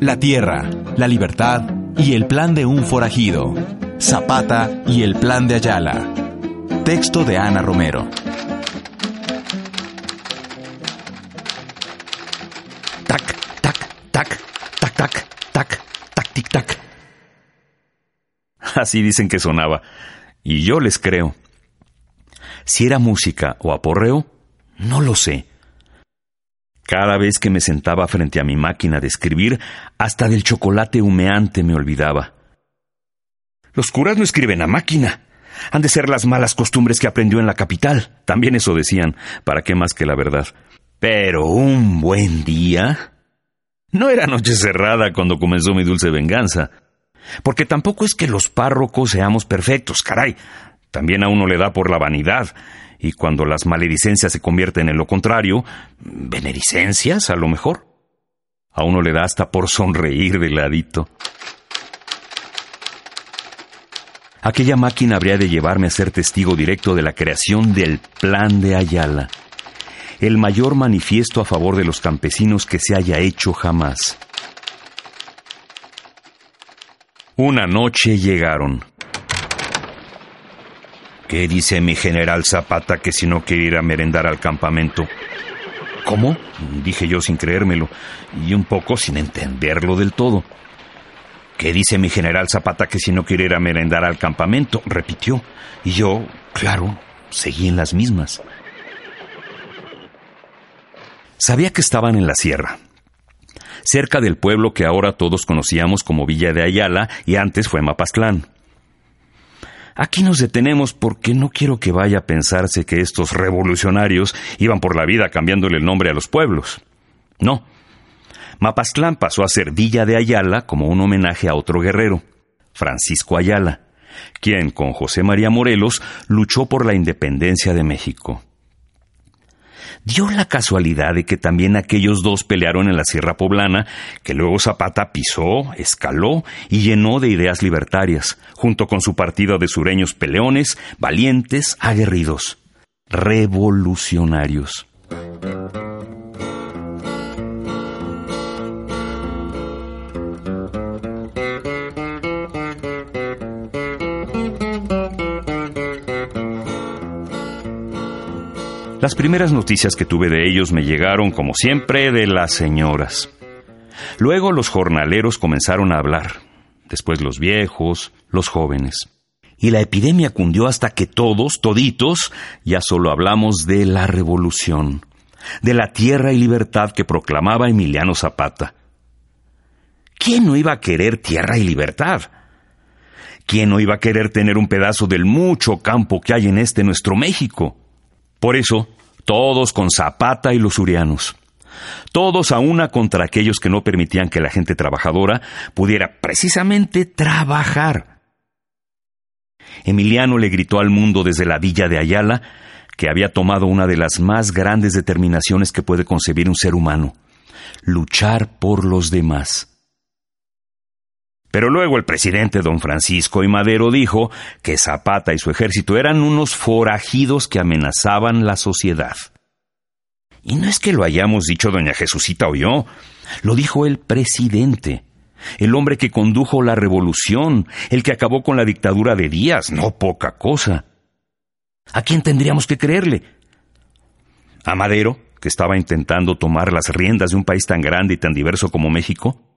La tierra, la libertad y el plan de un forajido. Zapata y el plan de Ayala. Texto de Ana Romero. Tac, tac, tac, tac, tac, tac, tac, tic, tac. Así dicen que sonaba. Y yo les creo. Si era música o aporreo, no lo sé. Cada vez que me sentaba frente a mi máquina de escribir, hasta del chocolate humeante me olvidaba. Los curas no escriben a máquina. Han de ser las malas costumbres que aprendió en la capital. También eso decían. ¿Para qué más que la verdad? Pero un buen día. No era noche cerrada cuando comenzó mi dulce venganza. Porque tampoco es que los párrocos seamos perfectos, caray. También a uno le da por la vanidad. Y cuando las maledicencias se convierten en lo contrario, benedicencias a lo mejor. A uno le da hasta por sonreír de ladito. Aquella máquina habría de llevarme a ser testigo directo de la creación del Plan de Ayala, el mayor manifiesto a favor de los campesinos que se haya hecho jamás. Una noche llegaron. ¿Qué dice mi general Zapata que si no quiere ir a merendar al campamento? ¿Cómo? dije yo sin creérmelo y un poco sin entenderlo del todo. ¿Qué dice mi general Zapata que si no quiere ir a merendar al campamento? repitió. Y yo, claro, seguí en las mismas. Sabía que estaban en la sierra, cerca del pueblo que ahora todos conocíamos como Villa de Ayala y antes fue Mapastlán. Aquí nos detenemos porque no quiero que vaya a pensarse que estos revolucionarios iban por la vida cambiándole el nombre a los pueblos. No. Mapastlán pasó a ser Villa de Ayala como un homenaje a otro guerrero, Francisco Ayala, quien con José María Morelos luchó por la independencia de México. Dio la casualidad de que también aquellos dos pelearon en la Sierra Poblana, que luego Zapata pisó, escaló y llenó de ideas libertarias, junto con su partido de sureños peleones, valientes, aguerridos, revolucionarios. Las primeras noticias que tuve de ellos me llegaron, como siempre, de las señoras. Luego los jornaleros comenzaron a hablar, después los viejos, los jóvenes. Y la epidemia cundió hasta que todos, toditos, ya solo hablamos de la revolución, de la tierra y libertad que proclamaba Emiliano Zapata. ¿Quién no iba a querer tierra y libertad? ¿Quién no iba a querer tener un pedazo del mucho campo que hay en este nuestro México? Por eso, todos con Zapata y los urianos. Todos a una contra aquellos que no permitían que la gente trabajadora pudiera precisamente trabajar. Emiliano le gritó al mundo desde la villa de Ayala que había tomado una de las más grandes determinaciones que puede concebir un ser humano, luchar por los demás. Pero luego el presidente don Francisco y Madero dijo que Zapata y su ejército eran unos forajidos que amenazaban la sociedad. Y no es que lo hayamos dicho doña Jesucita o yo, lo dijo el presidente, el hombre que condujo la revolución, el que acabó con la dictadura de Díaz, no poca cosa. ¿A quién tendríamos que creerle? ¿A Madero, que estaba intentando tomar las riendas de un país tan grande y tan diverso como México?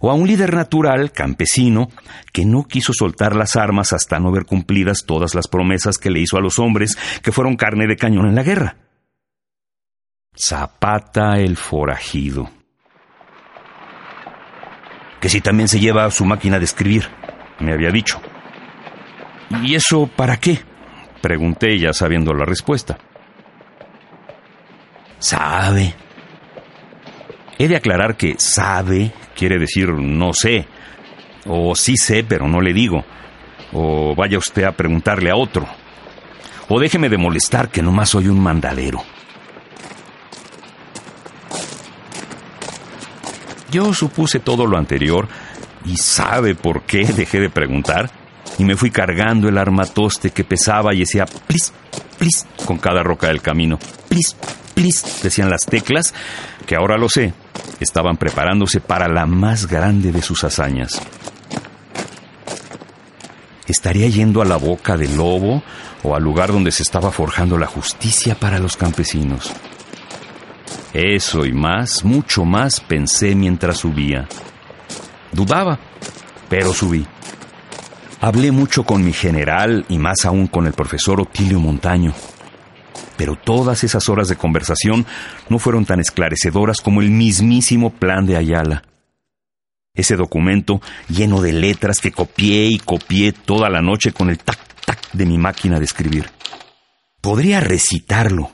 O a un líder natural, campesino, que no quiso soltar las armas hasta no ver cumplidas todas las promesas que le hizo a los hombres que fueron carne de cañón en la guerra. Zapata el forajido. Que si también se lleva su máquina de escribir, me había dicho. ¿Y eso para qué? Pregunté ya sabiendo la respuesta. Sabe. He de aclarar que sabe quiere decir no sé, o sí sé, pero no le digo, o vaya usted a preguntarle a otro, o déjeme de molestar que nomás soy un mandadero. Yo supuse todo lo anterior y sabe por qué dejé de preguntar y me fui cargando el armatoste que pesaba y decía plis, plis con cada roca del camino. Plis, plis, decían las teclas, que ahora lo sé, estaban preparándose para la más grande de sus hazañas. ¿Estaría yendo a la boca del lobo o al lugar donde se estaba forjando la justicia para los campesinos? Eso y más, mucho más pensé mientras subía. Dudaba, pero subí. Hablé mucho con mi general y más aún con el profesor Otilio Montaño. Pero todas esas horas de conversación no fueron tan esclarecedoras como el mismísimo plan de Ayala. Ese documento lleno de letras que copié y copié toda la noche con el tac-tac de mi máquina de escribir. Podría recitarlo,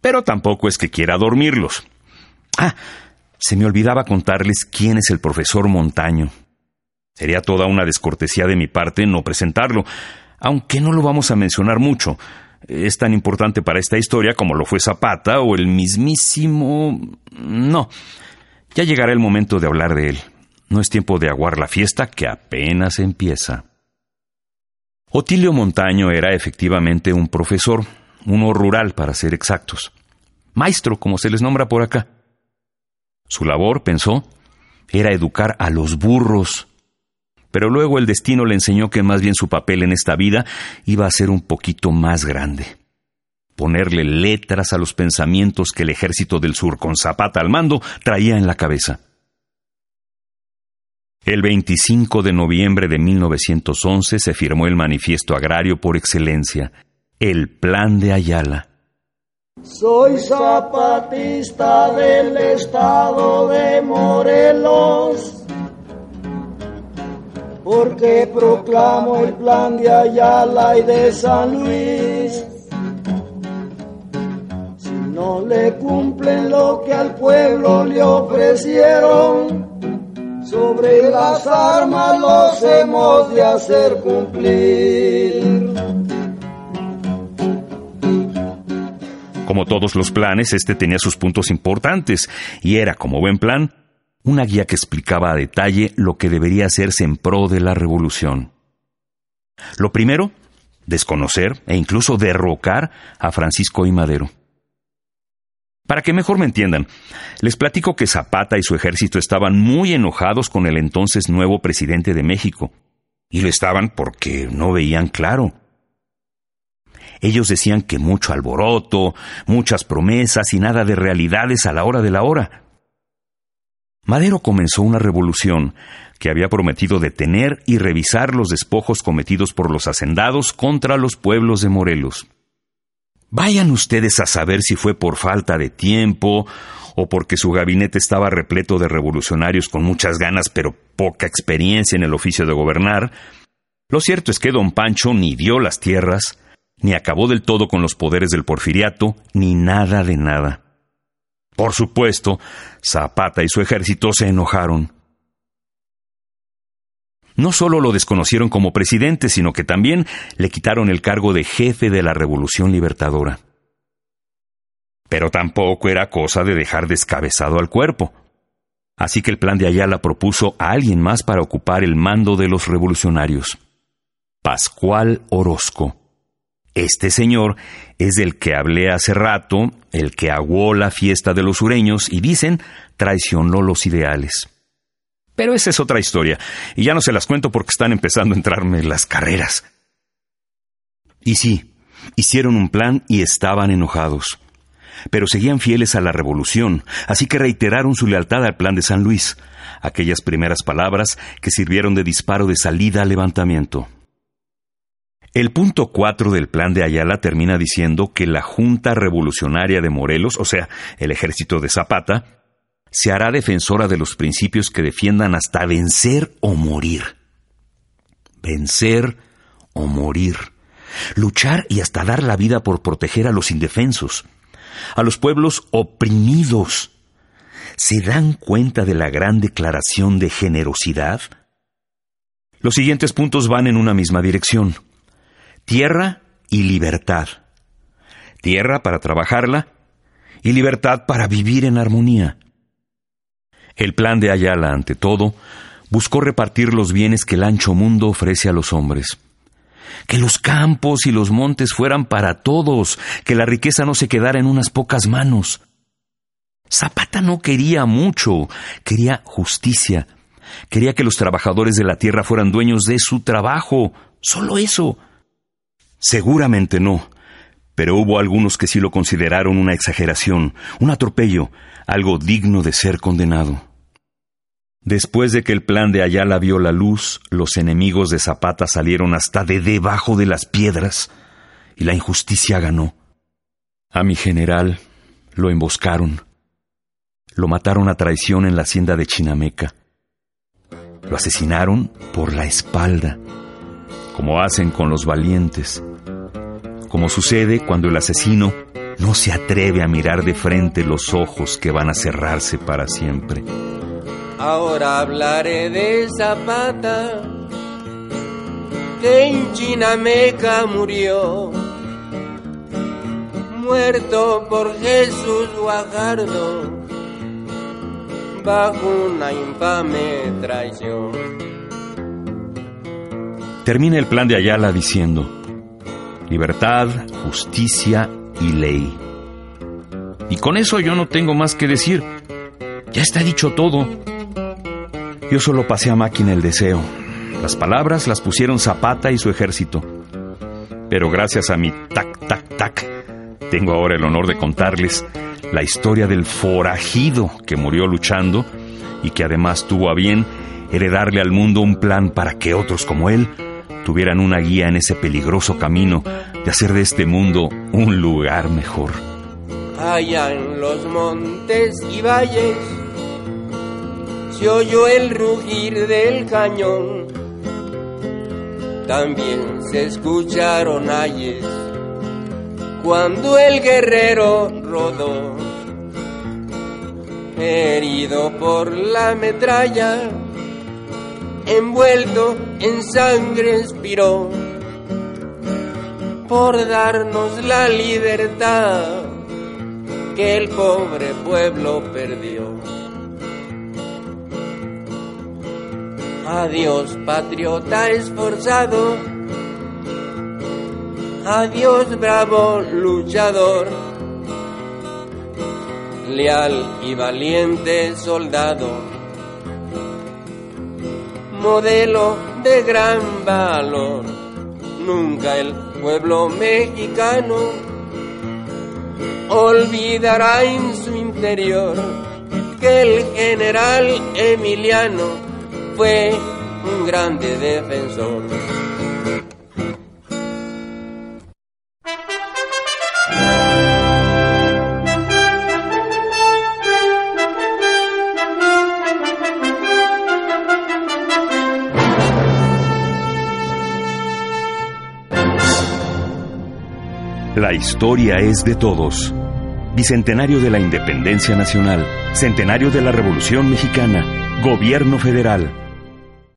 pero tampoco es que quiera dormirlos. Ah, se me olvidaba contarles quién es el profesor Montaño. Sería toda una descortesía de mi parte no presentarlo, aunque no lo vamos a mencionar mucho. Es tan importante para esta historia como lo fue Zapata o el mismísimo... No, ya llegará el momento de hablar de él. No es tiempo de aguar la fiesta que apenas empieza. Otilio Montaño era efectivamente un profesor, uno rural para ser exactos. Maestro, como se les nombra por acá. Su labor, pensó, era educar a los burros. Pero luego el destino le enseñó que más bien su papel en esta vida iba a ser un poquito más grande. Ponerle letras a los pensamientos que el ejército del sur con Zapata al mando traía en la cabeza. El 25 de noviembre de 1911 se firmó el manifiesto agrario por excelencia, el Plan de Ayala. Soy zapatista del estado de Morelos, porque proclamo el plan de Ayala y de San Luis. Si no le cumplen lo que al pueblo le ofrecieron, sobre las armas los hemos de hacer cumplir. Como todos los planes, este tenía sus puntos importantes y era, como buen plan, una guía que explicaba a detalle lo que debería hacerse en pro de la revolución. Lo primero, desconocer e incluso derrocar a Francisco I. Madero. Para que mejor me entiendan, les platico que Zapata y su ejército estaban muy enojados con el entonces nuevo presidente de México. Y lo estaban porque no veían claro. Ellos decían que mucho alboroto, muchas promesas y nada de realidades a la hora de la hora. Madero comenzó una revolución que había prometido detener y revisar los despojos cometidos por los hacendados contra los pueblos de Morelos. Vayan ustedes a saber si fue por falta de tiempo o porque su gabinete estaba repleto de revolucionarios con muchas ganas pero poca experiencia en el oficio de gobernar. Lo cierto es que don Pancho ni dio las tierras, ni acabó del todo con los poderes del porfiriato, ni nada de nada. Por supuesto, Zapata y su ejército se enojaron no solo lo desconocieron como presidente, sino que también le quitaron el cargo de jefe de la Revolución Libertadora. Pero tampoco era cosa de dejar descabezado al cuerpo. Así que el plan de Ayala propuso a alguien más para ocupar el mando de los revolucionarios. Pascual Orozco. Este señor es del que hablé hace rato, el que aguó la fiesta de los sureños y dicen traicionó los ideales. Pero esa es otra historia, y ya no se las cuento porque están empezando a entrarme las carreras. Y sí, hicieron un plan y estaban enojados. Pero seguían fieles a la revolución, así que reiteraron su lealtad al plan de San Luis, aquellas primeras palabras que sirvieron de disparo de salida al levantamiento. El punto cuatro del plan de Ayala termina diciendo que la Junta Revolucionaria de Morelos, o sea, el ejército de Zapata, se hará defensora de los principios que defiendan hasta vencer o morir. Vencer o morir. Luchar y hasta dar la vida por proteger a los indefensos, a los pueblos oprimidos. ¿Se dan cuenta de la gran declaración de generosidad? Los siguientes puntos van en una misma dirección. Tierra y libertad. Tierra para trabajarla y libertad para vivir en armonía. El plan de Ayala, ante todo, buscó repartir los bienes que el ancho mundo ofrece a los hombres. Que los campos y los montes fueran para todos, que la riqueza no se quedara en unas pocas manos. Zapata no quería mucho, quería justicia, quería que los trabajadores de la tierra fueran dueños de su trabajo, solo eso. Seguramente no, pero hubo algunos que sí lo consideraron una exageración, un atropello, algo digno de ser condenado. Después de que el plan de Ayala vio la luz, los enemigos de Zapata salieron hasta de debajo de las piedras y la injusticia ganó. A mi general lo emboscaron. Lo mataron a traición en la hacienda de Chinameca. Lo asesinaron por la espalda, como hacen con los valientes, como sucede cuando el asesino no se atreve a mirar de frente los ojos que van a cerrarse para siempre. Ahora hablaré de Zapata, que en Chinameca murió, muerto por Jesús Guajardo, bajo una infame traición. Termina el plan de Ayala diciendo, libertad, justicia y ley. Y con eso yo no tengo más que decir. Ya está dicho todo. Yo solo pasé a máquina el deseo. Las palabras las pusieron Zapata y su ejército. Pero gracias a mi tac, tac, tac, tengo ahora el honor de contarles la historia del forajido que murió luchando y que además tuvo a bien heredarle al mundo un plan para que otros como él tuvieran una guía en ese peligroso camino de hacer de este mundo un lugar mejor. Allá en los montes y valles se oyó el rugir del cañón. También se escucharon ayes cuando el guerrero rodó. Herido por la metralla, envuelto en sangre expiró por darnos la libertad que el pobre pueblo perdió. Adiós patriota esforzado, adiós bravo luchador, leal y valiente soldado, modelo de gran valor. Nunca el pueblo mexicano olvidará en su interior que el general Emiliano fue un grande defensor. La historia es de todos. Bicentenario de la Independencia Nacional, Centenario de la Revolución Mexicana, Gobierno Federal,